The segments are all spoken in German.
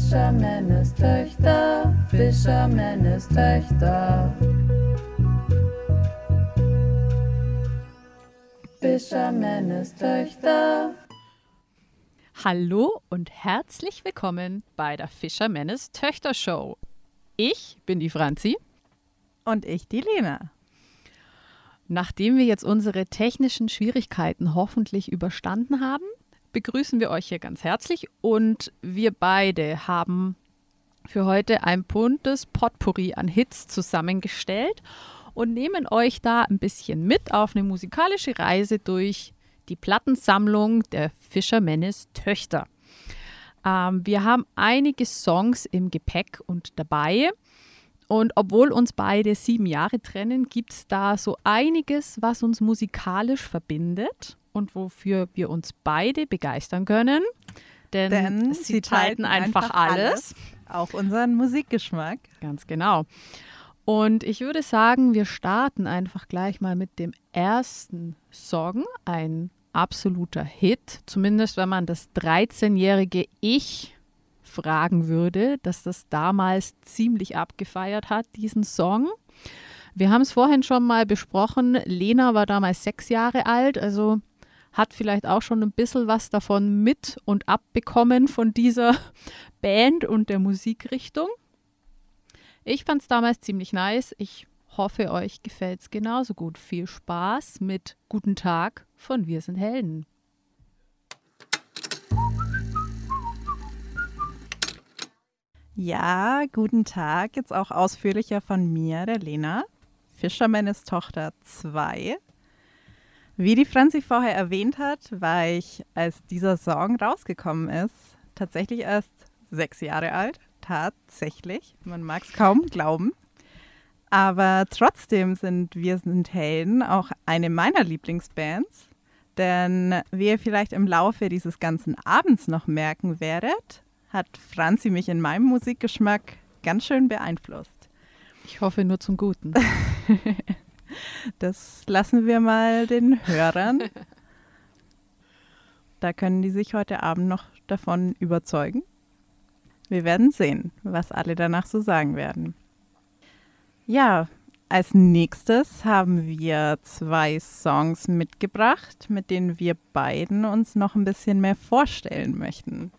Fischermännes Töchter, Fischermännes Töchter. Fischermännes Töchter. Hallo und herzlich willkommen bei der Fischermännes Töchter Show. Ich bin die Franzi. Und ich die Lena. Nachdem wir jetzt unsere technischen Schwierigkeiten hoffentlich überstanden haben, begrüßen wir euch hier ganz herzlich und wir beide haben für heute ein buntes Potpourri an Hits zusammengestellt und nehmen euch da ein bisschen mit auf eine musikalische Reise durch die Plattensammlung der Fischermännes Töchter. Ähm, wir haben einige Songs im Gepäck und dabei. Und obwohl uns beide sieben Jahre trennen, gibt es da so einiges, was uns musikalisch verbindet und wofür wir uns beide begeistern können. Denn, Denn sie, sie teilen teilten einfach, einfach alles. Auch unseren Musikgeschmack. Ganz genau. Und ich würde sagen, wir starten einfach gleich mal mit dem ersten Song. Ein absoluter Hit, zumindest wenn man das 13-jährige Ich fragen würde, dass das damals ziemlich abgefeiert hat, diesen Song. Wir haben es vorhin schon mal besprochen. Lena war damals sechs Jahre alt, also hat vielleicht auch schon ein bisschen was davon mit und abbekommen von dieser Band und der Musikrichtung. Ich fand es damals ziemlich nice. Ich hoffe, euch gefällt es genauso gut. Viel Spaß mit Guten Tag von Wir sind Helden. Ja, guten Tag. Jetzt auch ausführlicher von mir, der Lena. Fischermännes Tochter 2. Wie die Franzi vorher erwähnt hat, war ich, als dieser Song rausgekommen ist, tatsächlich erst sechs Jahre alt. Tatsächlich. Man mag es kaum glauben. Aber trotzdem sind Wir sind Helden auch eine meiner Lieblingsbands. Denn wie ihr vielleicht im Laufe dieses ganzen Abends noch merken werdet, hat Franzi mich in meinem Musikgeschmack ganz schön beeinflusst. Ich hoffe nur zum Guten. Das lassen wir mal den Hörern. Da können die sich heute Abend noch davon überzeugen. Wir werden sehen, was alle danach so sagen werden. Ja, als nächstes haben wir zwei Songs mitgebracht, mit denen wir beiden uns noch ein bisschen mehr vorstellen möchten.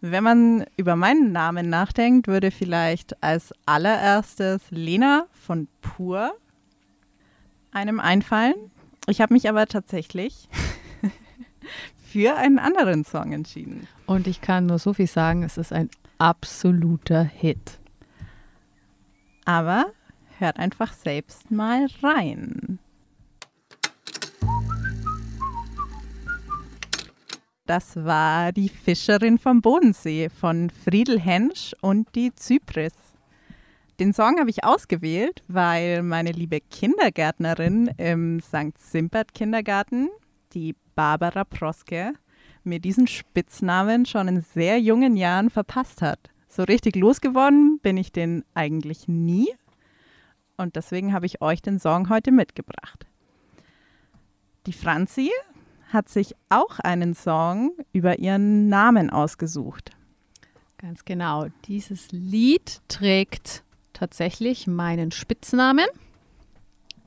Wenn man über meinen Namen nachdenkt, würde vielleicht als allererstes Lena von Pur einem einfallen. Ich habe mich aber tatsächlich für einen anderen Song entschieden. Und ich kann nur so viel sagen, es ist ein absoluter Hit. Aber hört einfach selbst mal rein. Das war die Fischerin vom Bodensee von Friedel Hensch und die Zypris. Den Song habe ich ausgewählt, weil meine liebe Kindergärtnerin im St. Simpert Kindergarten, die Barbara Proske, mir diesen Spitznamen schon in sehr jungen Jahren verpasst hat. So richtig losgeworden bin ich den eigentlich nie. Und deswegen habe ich euch den Song heute mitgebracht. Die Franzi hat sich auch einen Song über ihren Namen ausgesucht. Ganz genau. Dieses Lied trägt tatsächlich meinen Spitznamen,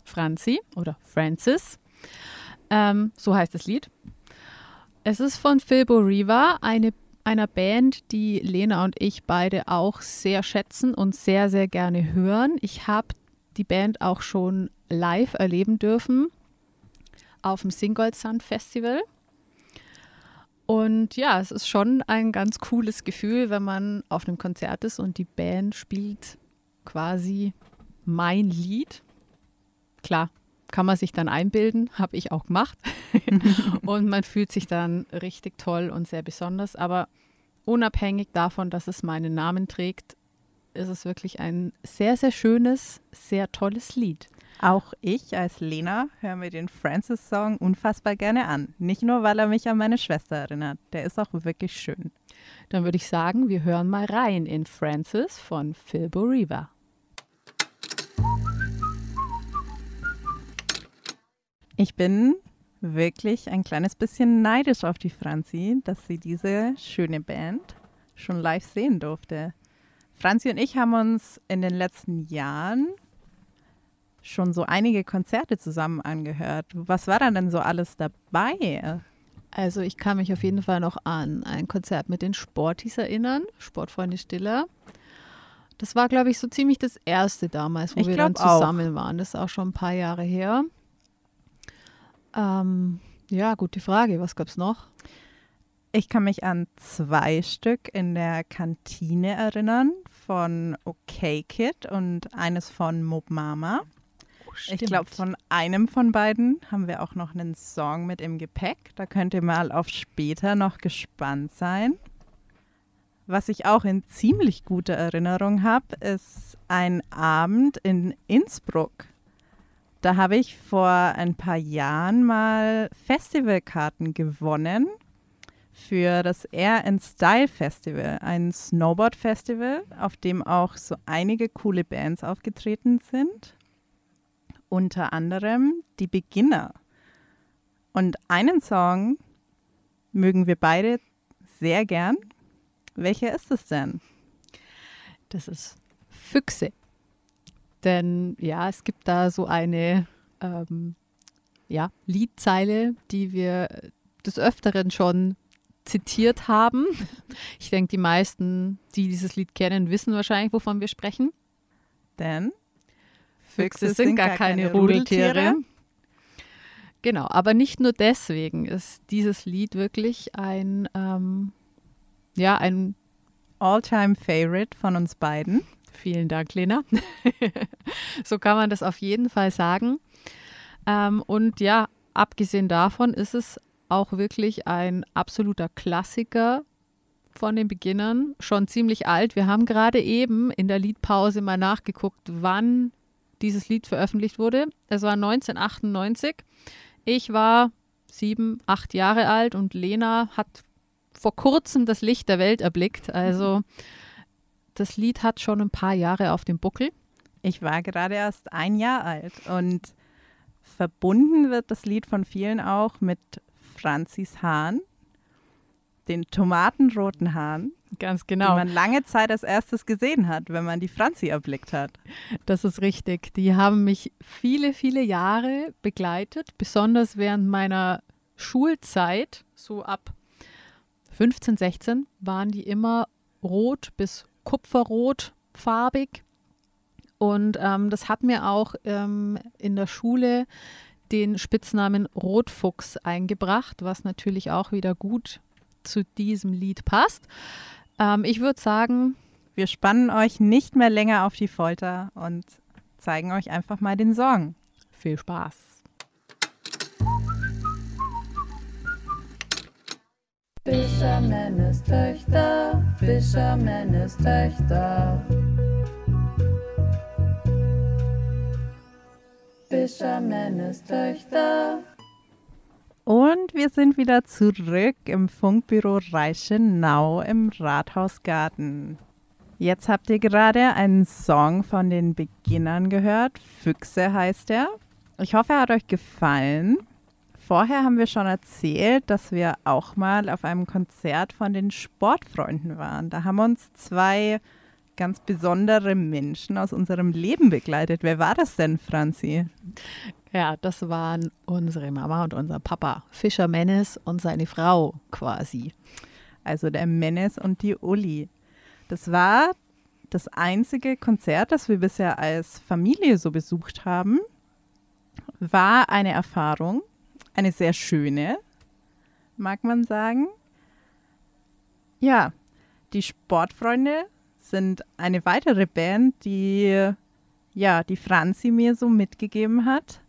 Franzi oder Francis. Ähm, so heißt das Lied. Es ist von Philbo Riva, eine, einer Band, die Lena und ich beide auch sehr schätzen und sehr, sehr gerne hören. Ich habe die Band auch schon live erleben dürfen auf dem Singold Sun Festival. Und ja, es ist schon ein ganz cooles Gefühl, wenn man auf einem Konzert ist und die Band spielt quasi mein Lied. Klar, kann man sich dann einbilden, habe ich auch gemacht. und man fühlt sich dann richtig toll und sehr besonders. Aber unabhängig davon, dass es meinen Namen trägt, ist es wirklich ein sehr, sehr schönes, sehr tolles Lied. Auch ich als Lena höre mir den Francis-Song unfassbar gerne an. Nicht nur, weil er mich an meine Schwester erinnert. Der ist auch wirklich schön. Dann würde ich sagen, wir hören mal rein in Francis von Philbo Riva. Ich bin wirklich ein kleines bisschen neidisch auf die Franzi, dass sie diese schöne Band schon live sehen durfte. Franzi und ich haben uns in den letzten Jahren schon so einige Konzerte zusammen angehört. Was war da denn so alles dabei? Also ich kann mich auf jeden Fall noch an ein Konzert mit den Sportis erinnern, Sportfreunde Stiller. Das war, glaube ich, so ziemlich das erste damals, wo Ich wir dann glaub auch. zusammen waren. Das ist auch schon ein paar Jahre her. Ähm, ja, gute Frage. Was gab es noch? Ich kann mich an zwei Stück in der Kantine erinnern von OK Kid und eines von Mob Mama. Ich glaube, von einem von beiden haben wir auch noch einen Song mit im Gepäck. Da könnt ihr mal auf später noch gespannt sein. Was ich auch in ziemlich guter Erinnerung habe, ist ein Abend in Innsbruck. Da habe ich vor ein paar Jahren mal Festivalkarten gewonnen für das Air and Style Festival, ein Snowboard-Festival, auf dem auch so einige coole Bands aufgetreten sind unter anderem die Beginner. Und einen Song mögen wir beide sehr gern. Welcher ist es denn? Das ist Füchse. Denn ja, es gibt da so eine ähm, ja, Liedzeile, die wir des Öfteren schon zitiert haben. Ich denke, die meisten, die dieses Lied kennen, wissen wahrscheinlich, wovon wir sprechen. Denn Füchse sind gar keine Rudeltiere. Genau, aber nicht nur deswegen ist dieses Lied wirklich ein, ähm, ja, ein, All-time Favorite von uns beiden. vielen Dank, Lena. so kann man das auf jeden Fall sagen. Ähm, und ja, abgesehen davon ist es auch wirklich ein absoluter Klassiker von den Beginnern, schon ziemlich alt. Wir haben gerade eben in der Liedpause mal nachgeguckt, wann dieses Lied veröffentlicht wurde. Es war 1998. Ich war sieben, acht Jahre alt und Lena hat vor kurzem das Licht der Welt erblickt. Also das Lied hat schon ein paar Jahre auf dem Buckel. Ich war gerade erst ein Jahr alt und verbunden wird das Lied von vielen auch mit Franzis Hahn, den tomatenroten Hahn, Ganz die genau. man lange Zeit als erstes gesehen hat, wenn man die Franzi erblickt hat. Das ist richtig. Die haben mich viele, viele Jahre begleitet, besonders während meiner Schulzeit, so ab 15, 16, waren die immer rot bis kupferrot farbig. Und ähm, das hat mir auch ähm, in der Schule den Spitznamen Rotfuchs eingebracht, was natürlich auch wieder gut zu diesem Lied passt. Ähm, ich würde sagen, Wir spannen euch nicht mehr länger auf die Folter und zeigen euch einfach mal den Song. viel Spaß. Fischermännes Töchter, Fischermännes Töchter. Fischermännes Töchter. Und wir sind wieder zurück im Funkbüro Reichenau im Rathausgarten. Jetzt habt ihr gerade einen Song von den Beginnern gehört. Füchse heißt er. Ich hoffe, er hat euch gefallen. Vorher haben wir schon erzählt, dass wir auch mal auf einem Konzert von den Sportfreunden waren. Da haben uns zwei ganz besondere Menschen aus unserem Leben begleitet. Wer war das denn, Franzi? Ja, das waren unsere Mama und unser Papa, Fischer Mennes und seine Frau quasi. also der Menes und die Uli. Das war das einzige Konzert, das wir bisher als Familie so besucht haben. War eine Erfahrung, eine sehr schöne, mag man sagen. Ja, die Sportfreunde sind eine weitere Band, die ja, die Franzi mir so mitgegeben hat.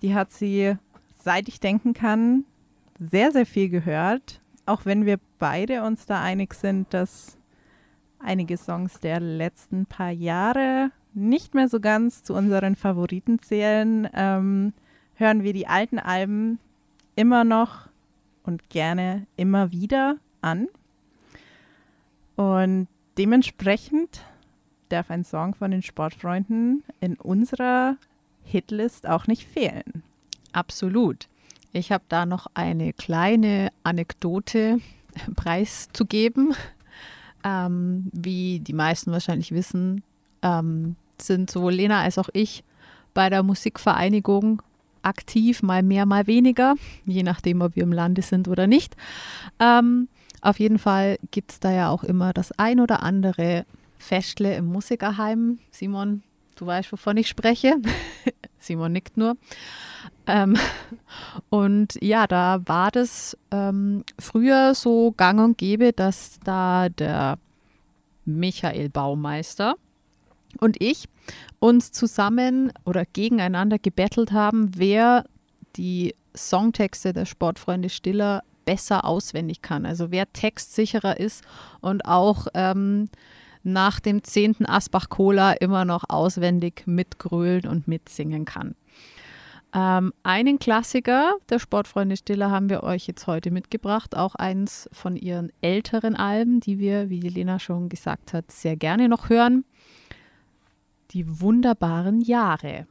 Die hat sie, seit ich denken kann, sehr, sehr viel gehört. Auch wenn wir beide uns da einig sind, dass einige Songs der letzten paar Jahre nicht mehr so ganz zu unseren Favoriten zählen, ähm, hören wir die alten Alben immer noch und gerne immer wieder an. Und dementsprechend darf ein Song von den Sportfreunden in unserer Hitlist auch nicht fehlen. Absolut. Ich habe da noch eine kleine Anekdote preiszugeben. Ähm, wie die meisten wahrscheinlich wissen, ähm, sind sowohl Lena als auch ich bei der Musikvereinigung aktiv, mal mehr, mal weniger, je nachdem, ob wir im Lande sind oder nicht. Ähm, auf jeden Fall gibt es da ja auch immer das ein oder andere Festle im Musikerheim. Simon, du weißt, wovon ich spreche. Simon nickt nur. Ähm, und ja, da war das ähm, früher so gang und gäbe, dass da der Michael Baumeister und ich uns zusammen oder gegeneinander gebettelt haben, wer die Songtexte der Sportfreunde Stiller besser auswendig kann. Also wer textsicherer ist und auch ähm, nach dem zehnten Asbach Cola immer noch auswendig mitgrölen und mitsingen kann. Ähm, einen Klassiker der Sportfreunde Stiller haben wir euch jetzt heute mitgebracht, auch eins von ihren älteren Alben, die wir, wie Lena schon gesagt hat, sehr gerne noch hören. Die wunderbaren Jahre.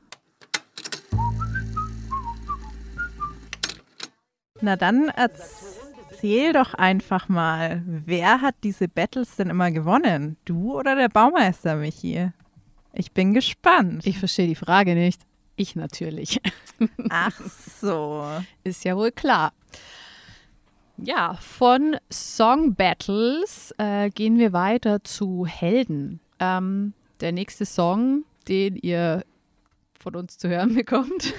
Na dann erzähl doch einfach mal, wer hat diese Battles denn immer gewonnen? Du oder der Baumeister, Michi? Ich bin gespannt. Ich verstehe die Frage nicht. Ich natürlich. Ach so. Ist ja wohl klar. Ja, von Song Battles äh, gehen wir weiter zu Helden. Ähm, der nächste Song, den ihr von uns zu hören bekommt.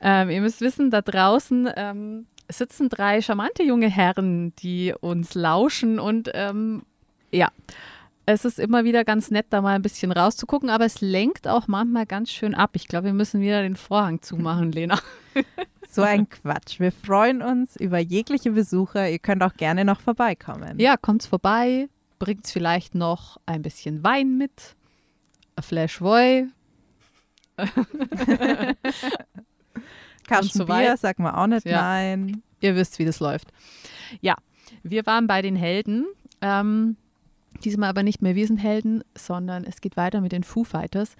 ähm, ihr müsst wissen, da draußen ähm, sitzen drei charmante junge Herren, die uns lauschen und ähm, ja, es ist immer wieder ganz nett, da mal ein bisschen rauszugucken, aber es lenkt auch manchmal ganz schön ab. Ich glaube, wir müssen wieder den Vorhang zumachen, Lena. So ein Quatsch. Wir freuen uns über jegliche Besucher. Ihr könnt auch gerne noch vorbeikommen. Ja, kommt's vorbei, bringt vielleicht noch ein bisschen Wein mit, ein Flash Voy. Kasten so Bier, sag mal auch nicht Ja. nein. Ihr wisst, wie das läuft. Ja, wir waren bei den Helden. Ähm, diesmal aber nicht mehr wir sind Helden, sondern es geht weiter mit den Foo Fighters.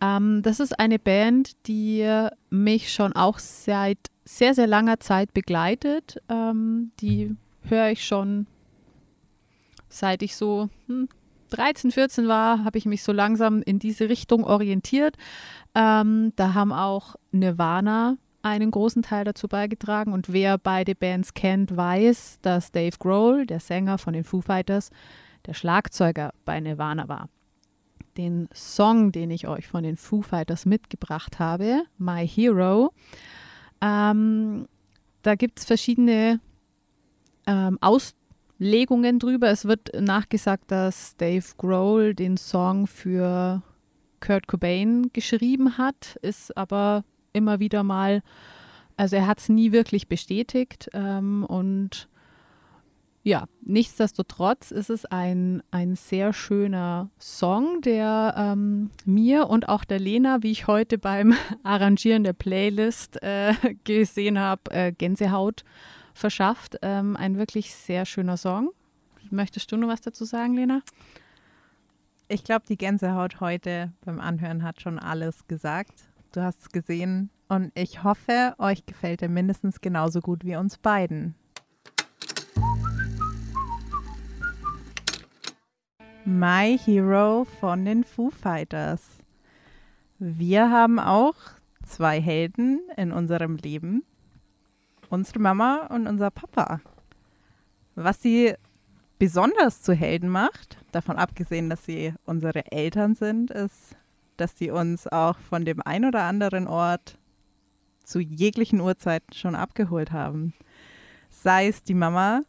Ähm, das ist eine Band, die mich schon auch seit sehr, sehr langer Zeit begleitet. Ähm, die höre ich schon seit ich so hm, 13, 14 war, habe ich mich so langsam in diese Richtung orientiert. Ähm, da haben auch Nirvana einen großen Teil dazu beigetragen. Und wer beide Bands kennt, weiß, dass Dave Grohl, der Sänger von den Foo Fighters, der Schlagzeuger bei Nirvana war. Den Song, den ich euch von den Foo Fighters mitgebracht habe, My Hero, ähm, da gibt es verschiedene ähm, Auslegungen drüber. Es wird nachgesagt, dass Dave Grohl den Song für Kurt Cobain geschrieben hat, ist aber immer wieder mal, also er hat es nie wirklich bestätigt ähm, und ja, nichtsdestotrotz ist es ein, ein sehr schöner Song, der ähm, mir und auch der Lena, wie ich heute beim Arrangieren der Playlist äh, gesehen habe, äh, Gänsehaut verschafft. Ähm, ein wirklich sehr schöner Song. Möchtest du noch was dazu sagen, Lena? Ich glaube, die Gänsehaut heute beim Anhören hat schon alles gesagt. Du hast es gesehen und ich hoffe, euch gefällt er mindestens genauso gut wie uns beiden. My Hero von den Foo Fighters. Wir haben auch zwei Helden in unserem Leben. Unsere Mama und unser Papa. Was sie besonders zu Helden macht, davon abgesehen, dass sie unsere Eltern sind, ist, dass sie uns auch von dem ein oder anderen Ort zu jeglichen Uhrzeiten schon abgeholt haben. Sei es die Mama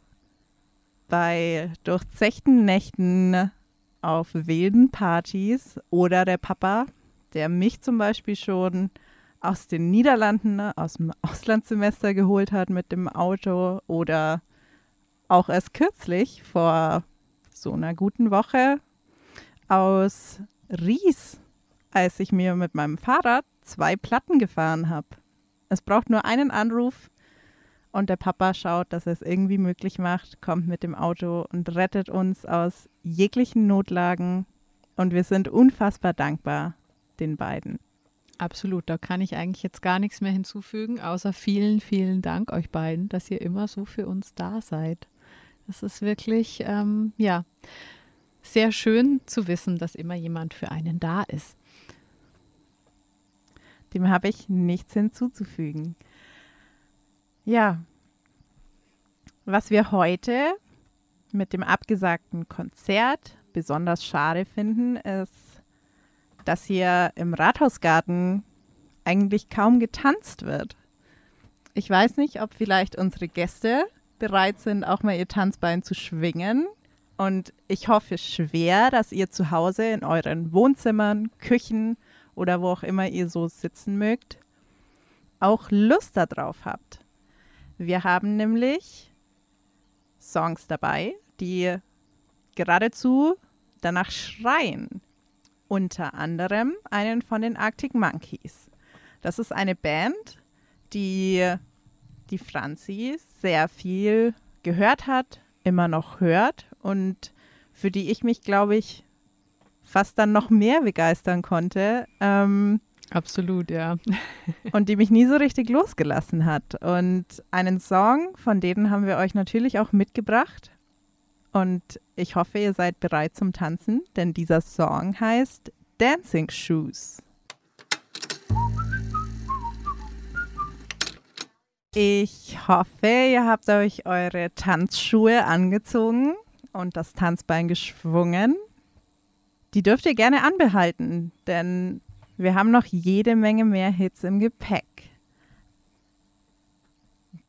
bei durchzechten Nächten auf wilden Partys oder der Papa, der mich zum Beispiel schon aus den Niederlanden, aus dem Auslandssemester geholt hat mit dem Auto oder auch erst kürzlich vor so einer guten Woche aus Ries, als ich mir mit meinem Fahrrad zwei Platten gefahren habe. Es braucht nur einen Anruf und der Papa schaut, dass er es irgendwie möglich macht, kommt mit dem Auto und rettet uns aus jeglichen Notlagen und wir sind unfassbar dankbar den beiden. Absolut, da kann ich eigentlich jetzt gar nichts mehr hinzufügen, außer vielen, vielen Dank euch beiden, dass ihr immer so für uns da seid. Es ist wirklich, ähm, ja, sehr schön zu wissen, dass immer jemand für einen da ist. Dem habe ich nichts hinzuzufügen. Ja, was wir heute mit dem abgesagten Konzert besonders schade finden, ist, dass hier im Rathausgarten eigentlich kaum getanzt wird. Ich weiß nicht, ob vielleicht unsere Gäste bereit sind, auch mal ihr Tanzbein zu schwingen. Und ich hoffe schwer, dass ihr zu Hause in euren Wohnzimmern, Küchen oder wo auch immer ihr so sitzen mögt, auch Lust darauf habt. Wir haben nämlich Songs dabei, die geradezu danach schreien. Unter anderem einen von den Arctic Monkeys. Das ist eine Band, die die Franzi sehr viel gehört hat, immer noch hört und für die ich mich, glaube ich, fast dann noch mehr begeistern konnte. Ähm, Absolut, ja. und die mich nie so richtig losgelassen hat. Und einen Song von denen haben wir euch natürlich auch mitgebracht. Und ich hoffe, ihr seid bereit zum Tanzen, denn dieser Song heißt Dancing Shoes. Ich hoffe, ihr habt euch eure Tanzschuhe angezogen und das Tanzbein geschwungen. Die dürft ihr gerne anbehalten, denn wir haben noch jede Menge mehr Hits im Gepäck.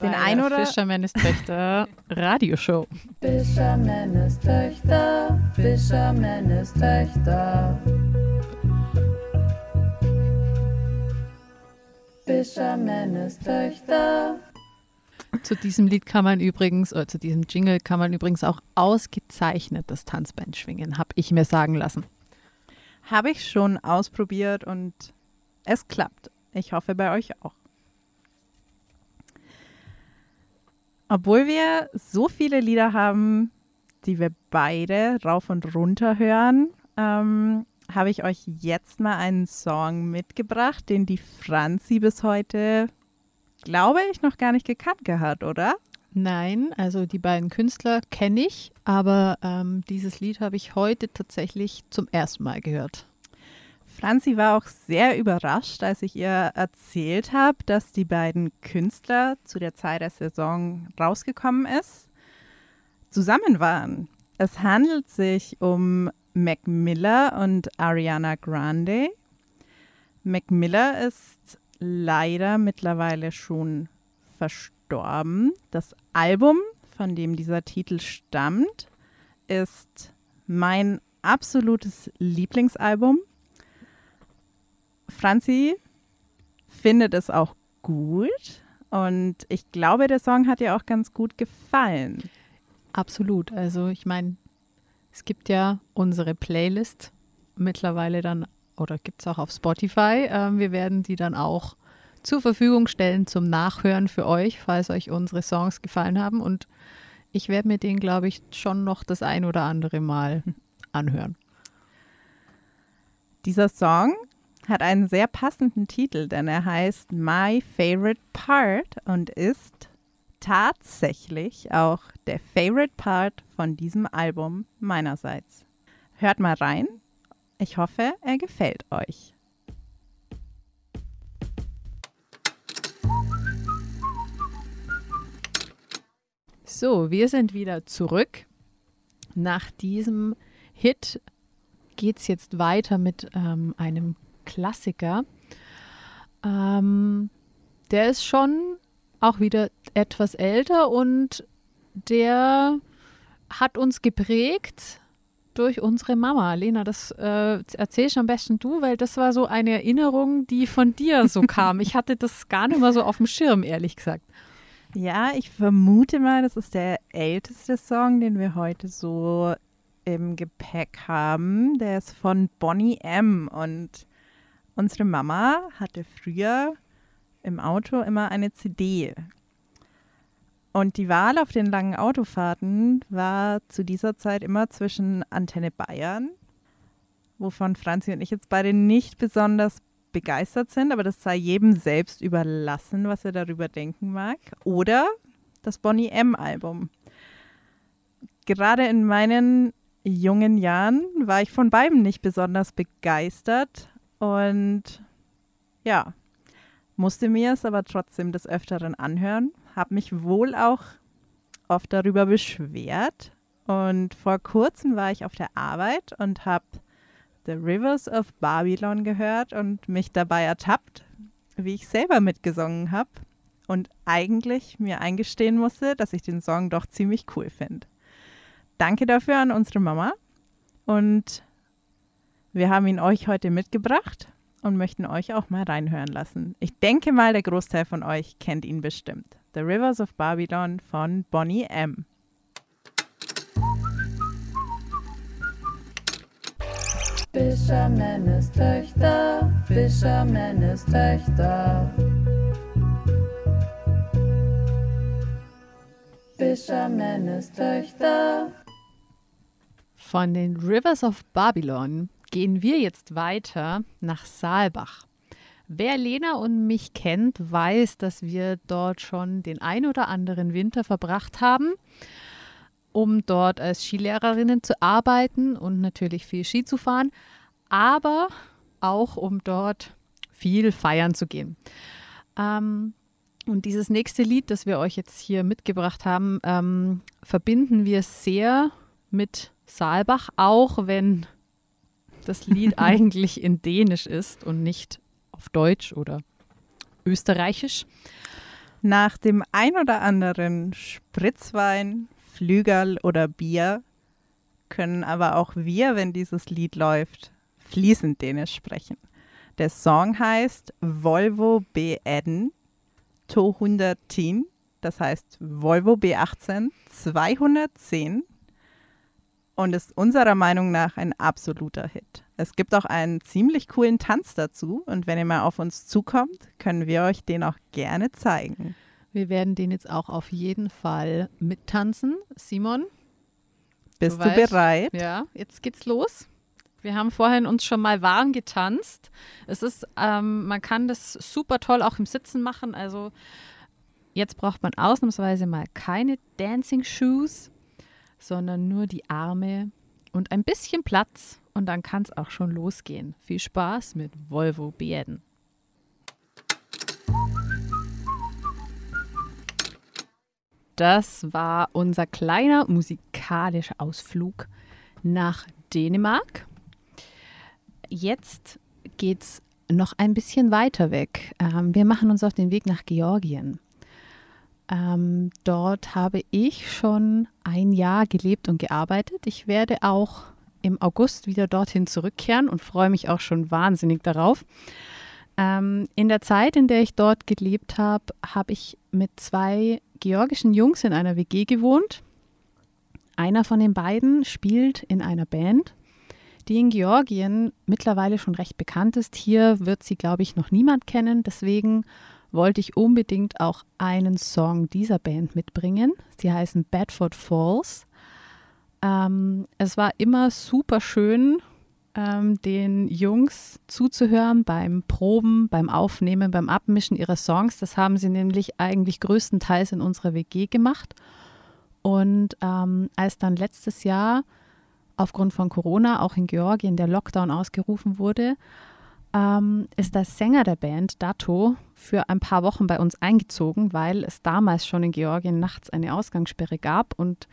Den ein oder Fischermännes Töchter Radioshow. Fischermännes Töchter, Fischermännes Töchter. Fischermännes Töchter. Zu diesem Lied kann man übrigens, oder zu diesem Jingle kann man übrigens auch ausgezeichnet das Tanzbein schwingen, habe ich mir sagen lassen. Habe ich schon ausprobiert und es klappt. Ich hoffe bei euch auch. Obwohl wir so viele Lieder haben, die wir beide rauf und runter hören, ähm, habe ich euch jetzt mal einen Song mitgebracht, den die Franzi bis heute, glaube ich, noch gar nicht gekannt gehabt, oder? Nein, also die beiden Künstler kenne ich, aber ähm, dieses Lied habe ich heute tatsächlich zum ersten Mal gehört. Franzi war auch sehr überrascht, als ich ihr erzählt habe, dass die beiden Künstler zu der Zeit der Saison rausgekommen ist, zusammen waren. Es handelt sich um Mac Miller und Ariana Grande. Mac Miller ist leider mittlerweile schon verstorben. Das Album, von dem dieser Titel stammt, ist mein absolutes Lieblingsalbum. Franzi findet es auch gut und ich glaube, der Song hat ihr auch ganz gut gefallen. Absolut. Also ich meine, es gibt ja unsere Playlist mittlerweile dann, oder gibt es auch auf Spotify. Ähm, wir werden die dann auch zur Verfügung stellen zum Nachhören für euch, falls euch unsere Songs gefallen haben. Und ich werde mir den, glaube ich, schon noch das ein oder andere Mal anhören. Dieser Song hat einen sehr passenden Titel, denn er heißt My Favorite Part und ist tatsächlich auch der Favorite Part von diesem Album meinerseits. Hört mal rein. Ich hoffe, er gefällt euch. So, wir sind wieder zurück. Nach diesem Hit geht es jetzt weiter mit ähm, einem Klassiker. Ähm, der ist schon auch wieder etwas älter und der hat uns geprägt durch unsere Mama. Lena, das äh, erzählst am besten du, weil das war so eine Erinnerung, die von dir so kam. Ich hatte das gar nicht mehr so auf dem Schirm, ehrlich gesagt. Ja, ich vermute mal, das ist der älteste Song, den wir heute so im Gepäck haben. Der ist von Bonnie M. Und unsere Mama hatte früher im Auto immer eine CD. Und die Wahl auf den langen Autofahrten war zu dieser Zeit immer zwischen Antenne Bayern, wovon Franzi und ich jetzt beide nicht besonders begeistert sind, aber das sei jedem selbst überlassen, was er darüber denken mag, oder das Bonnie M-Album. gerade in meinen jungen Jahren war ich von beiden nicht besonders begeistert und ja, musste mir es aber trotzdem des Öfteren anhören, habe mich wohl auch oft darüber beschwert und vor kurzem war ich auf der Arbeit und habe The Rivers of Babylon gehört und mich dabei ertappt, wie ich selber mitgesungen habe und eigentlich mir eingestehen musste, dass ich den Song doch ziemlich cool finde. Danke dafür an unsere Mama und wir haben ihn euch heute mitgebracht und möchten euch auch mal reinhören lassen. Ich denke mal, der Großteil von euch kennt ihn bestimmt. The Rivers of Babylon von Bonnie M. Fischermännes Töchter, Fischermännes Töchter. Fischermännes Töchter. Von den Rivers of Babylon gehen wir jetzt weiter nach Saalbach. Wer Lena und mich kennt, weiß, dass wir dort schon den ein oder anderen Winter verbracht haben, um dort als Skilehrerinnen zu arbeiten und natürlich viel Ski zu fahren, aber auch um dort viel feiern zu gehen. Ähm, und dieses nächste Lied, das wir euch jetzt hier mitgebracht haben, ähm, verbinden wir sehr mit Saalbach, auch wenn das Lied eigentlich in Dänisch ist und nicht auf Deutsch oder Österreichisch. Nach dem ein oder anderen Spritzwein, Flügel oder Bier können aber auch wir, wenn dieses Lied läuft, fließend Dänisch sprechen. Der Song heißt Volvo B1 210, das heißt Volvo B18 210 und ist unserer Meinung nach ein absoluter Hit. Es gibt auch einen ziemlich coolen Tanz dazu und wenn ihr mal auf uns zukommt, können wir euch den auch gerne zeigen. Wir werden den jetzt auch auf jeden Fall mittanzen. Simon, bist du, du bereit? Ja, jetzt geht's los. Wir haben vorhin uns schon mal warm getanzt. Es ist, ähm, man kann das super toll auch im Sitzen machen. Also jetzt braucht man ausnahmsweise mal keine Dancing Shoes, sondern nur die Arme und ein bisschen Platz und dann kann es auch schon losgehen. Viel Spaß mit Volvo Beerden. Das war unser kleiner musikalischer Ausflug nach Dänemark. Jetzt geht es noch ein bisschen weiter weg. Ähm, wir machen uns auf den Weg nach Georgien. Ähm, dort habe ich schon ein Jahr gelebt und gearbeitet. Ich werde auch im August wieder dorthin zurückkehren und freue mich auch schon wahnsinnig darauf. Ähm, in der Zeit, in der ich dort gelebt habe, habe ich mit zwei georgischen Jungs in einer WG gewohnt. Einer von den beiden spielt in einer Band, die in Georgien mittlerweile schon recht bekannt ist. Hier wird sie, glaube ich, noch niemand kennen. Deswegen wollte ich unbedingt auch einen Song dieser Band mitbringen. Sie heißen Bedford Falls. Ähm, es war immer super schön, ähm, den Jungs zuzuhören beim Proben, beim Aufnehmen, beim Abmischen ihrer Songs. Das haben sie nämlich eigentlich größtenteils in unserer WG gemacht. Und ähm, als dann letztes Jahr aufgrund von Corona auch in Georgien der Lockdown ausgerufen wurde, ähm, ist der Sänger der Band, Dato, für ein paar Wochen bei uns eingezogen, weil es damals schon in Georgien nachts eine Ausgangssperre gab und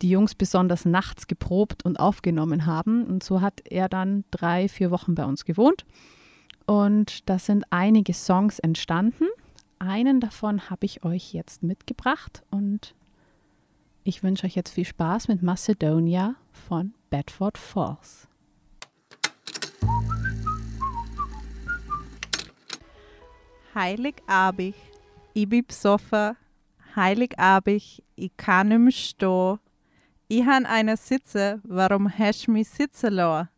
die Jungs besonders nachts geprobt und aufgenommen haben. Und so hat er dann drei, vier Wochen bei uns gewohnt. Und da sind einige Songs entstanden. Einen davon habe ich euch jetzt mitgebracht und ich wünsche euch jetzt viel Spaß mit Macedonia von Bedford Falls. Heiligabend, ich bin besoffen. Heiligabend, ich kann nicht mehr stehen. Ich han einer sitze, warum hast mich sitzen lassen?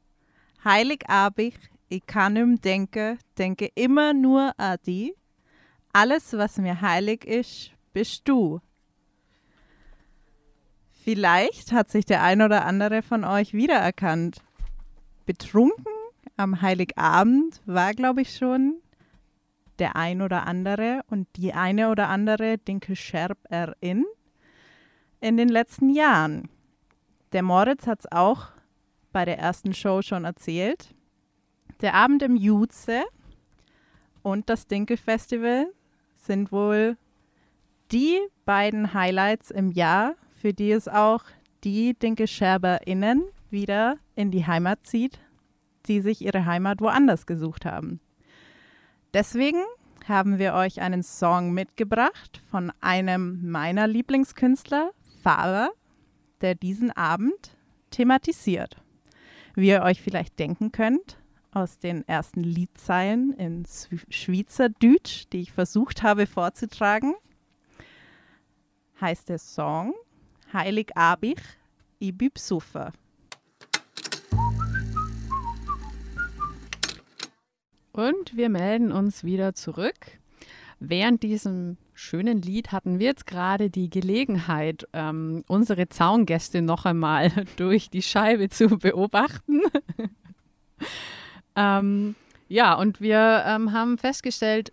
Heiligabend, ich kann nicht mehr denken, denke immer nur an die. Alles, was mir heilig ist, bist du. Vielleicht hat sich der ein oder andere von euch wiedererkannt. Betrunken am Heiligabend war, glaube ich, schon der ein oder andere und die eine oder andere Dinkel Scherb erin in den letzten Jahren. Der Moritz hat es auch bei der ersten Show schon erzählt. Der Abend im Jutze und das Dinkel-Festival sind wohl die beiden Highlights im Jahr, für die es auch die DinkelscherberInnen wieder in die Heimat zieht, die sich ihre Heimat woanders gesucht haben. Deswegen haben wir euch einen Song mitgebracht von einem meiner Lieblingskünstler, Faber, der diesen Abend thematisiert. Wie ihr euch vielleicht denken könnt, aus den ersten Liedzeilen in Schweizerdeutsch, die ich versucht habe vorzutragen, heißt der Song Heilig Abich, ich bin. Und wir melden uns wieder zurück. Während diesem schönen Lied hatten wir jetzt gerade die Gelegenheit, ähm, unsere Zaungäste noch einmal durch die Scheibe zu beobachten. ähm, ja, und wir ähm, haben festgestellt,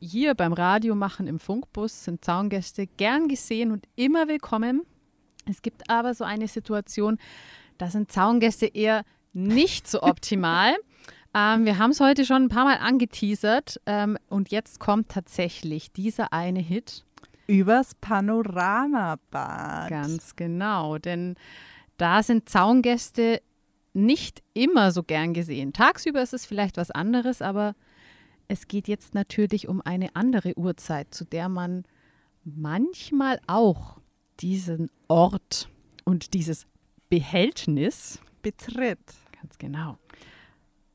hier beim Radio machen im Funkbus sind Zaungäste gern gesehen und immer willkommen. Es gibt aber so eine Situation, da sind Zaungäste eher nicht so optimal. Ähm, wir haben es heute schon ein paar Mal angeteasert ähm, und jetzt kommt tatsächlich dieser eine Hit. Übers Panoramabad. Ganz genau, denn da sind Zaungäste nicht immer so gern gesehen. Tagsüber ist es vielleicht was anderes, aber es geht jetzt natürlich um eine andere Uhrzeit, zu der man manchmal auch diesen Ort und dieses Behältnis betritt. Ganz genau.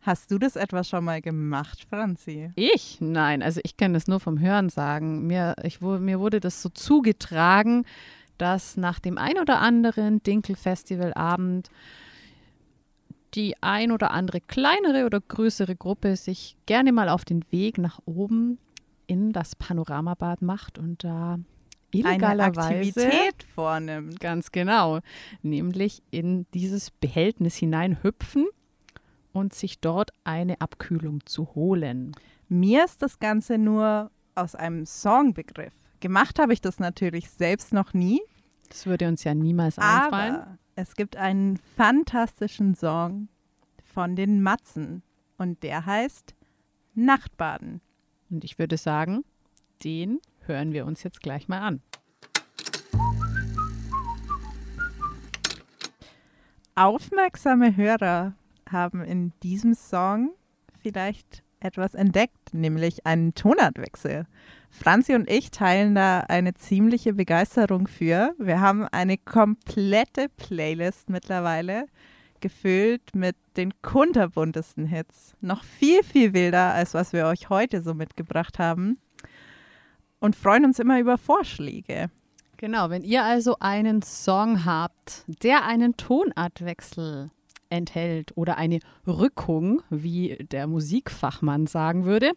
Hast du das etwa schon mal gemacht, Franzi? Ich? Nein, also ich kenne das nur vom Hören sagen. Mir, ich, mir wurde das so zugetragen, dass nach dem ein oder anderen Dinkel-Festivalabend die ein oder andere kleinere oder größere Gruppe sich gerne mal auf den Weg nach oben in das Panoramabad macht und da illegalerweise eine Aktivität vornimmt. Ganz genau, nämlich in dieses Behältnis hineinhüpfen und sich dort eine Abkühlung zu holen. Mir ist das Ganze nur aus einem Songbegriff. Gemacht habe ich das natürlich selbst noch nie. Das würde uns ja niemals einfallen. Aber es gibt einen fantastischen Song von den Matzen und der heißt Nachtbaden. Und ich würde sagen, den hören wir uns jetzt gleich mal an. Aufmerksame Hörer haben in diesem Song vielleicht etwas entdeckt, nämlich einen Tonartwechsel. Franzi und ich teilen da eine ziemliche Begeisterung für. Wir haben eine komplette Playlist mittlerweile gefüllt mit den kunterbuntesten Hits. Noch viel, viel wilder, als was wir euch heute so mitgebracht haben. Und freuen uns immer über Vorschläge. Genau, wenn ihr also einen Song habt, der einen Tonartwechsel enthält oder eine Rückung, wie der Musikfachmann sagen würde,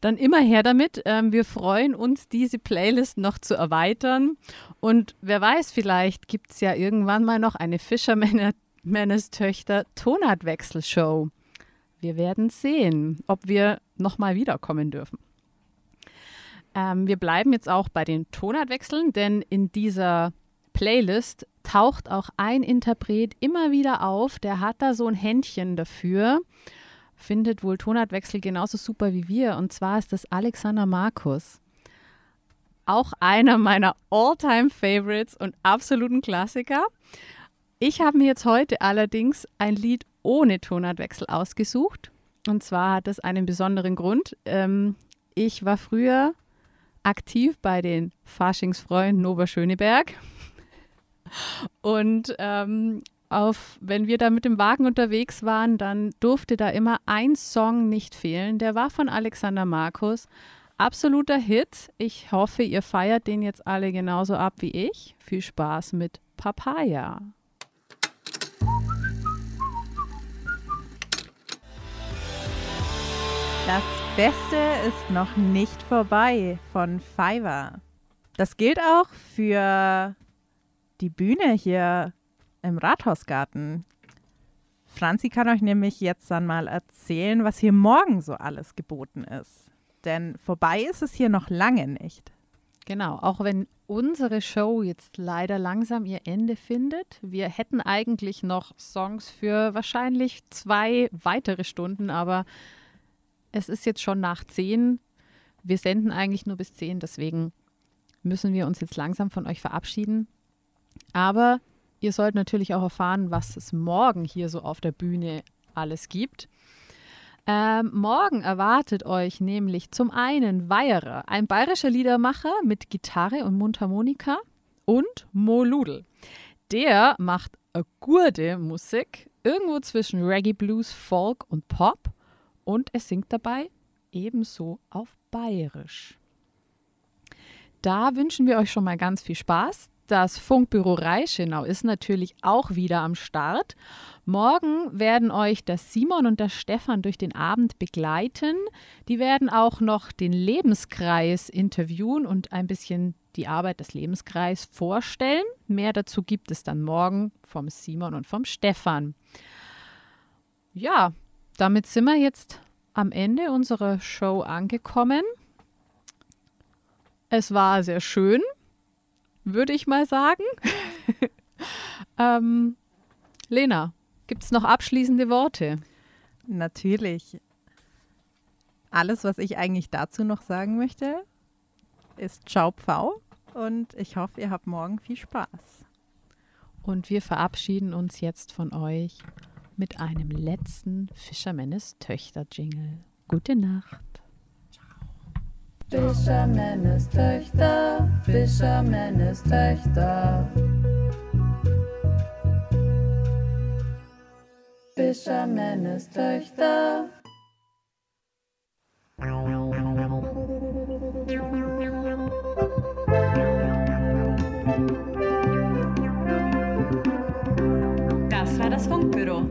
dann immer her damit. Ähm, wir freuen uns, diese Playlist noch zu erweitern. Und wer weiß, vielleicht gibt es ja irgendwann mal noch eine Fischermännes Töchter Tonartwechselshow. Wir werden sehen, ob wir nochmal wiederkommen dürfen. Ähm, wir bleiben jetzt auch bei den Tonartwechseln, denn in dieser Playlist taucht auch ein Interpret immer wieder auf, der hat da so ein Händchen dafür, findet wohl Tonartwechsel genauso super wie wir. Und zwar ist das Alexander Markus. Auch einer meiner All-Time-Favorites und absoluten Klassiker. Ich habe mir jetzt heute allerdings ein Lied ohne Tonartwechsel ausgesucht. Und zwar hat das einen besonderen Grund. Ähm, ich war früher aktiv bei den Faschingsfreunden Oberschöneberg und ähm, auf, wenn wir da mit dem Wagen unterwegs waren, dann durfte da immer ein Song nicht fehlen. Der war von Alexander Markus. Absoluter Hit. Ich hoffe, ihr feiert den jetzt alle genauso ab wie ich. Viel Spaß mit Papaya. Das Beste ist noch nicht vorbei von Fiverr. Das gilt auch für die Bühne hier im Rathausgarten. Franzi kann euch nämlich jetzt dann mal erzählen, was hier morgen so alles geboten ist. Denn vorbei ist es hier noch lange nicht. Genau, auch wenn unsere Show jetzt leider langsam ihr Ende findet. Wir hätten eigentlich noch Songs für wahrscheinlich zwei weitere Stunden, aber es ist jetzt schon nach zehn. Wir senden eigentlich nur bis zehn, deswegen müssen wir uns jetzt langsam von euch verabschieden. Aber ihr sollt natürlich auch erfahren, was es morgen hier so auf der Bühne alles gibt. Ähm, morgen erwartet euch nämlich zum einen Weierer, ein bayerischer Liedermacher mit Gitarre und Mundharmonika und Mo Ludl. Der macht eine gute Musik, irgendwo zwischen Reggae, Blues, Folk und Pop und er singt dabei ebenso auf Bayerisch. Da wünschen wir euch schon mal ganz viel Spaß. Das Funkbüro Reichenau ist natürlich auch wieder am Start. Morgen werden euch der Simon und der Stefan durch den Abend begleiten. Die werden auch noch den Lebenskreis interviewen und ein bisschen die Arbeit des Lebenskreis vorstellen. Mehr dazu gibt es dann morgen vom Simon und vom Stefan. Ja, damit sind wir jetzt am Ende unserer Show angekommen. Es war sehr schön, würde ich mal sagen. ähm, Lena, gibt es noch abschließende Worte? Natürlich. Alles, was ich eigentlich dazu noch sagen möchte, ist Ciao Pfau und ich hoffe, ihr habt morgen viel Spaß. Und wir verabschieden uns jetzt von euch mit einem letzten Fischermännes Töchter-Jingle. Gute Nacht. Fischermännes Töchter, Fischermännes Töchter. Fischermännes Töchter. Das war das Funkbüro.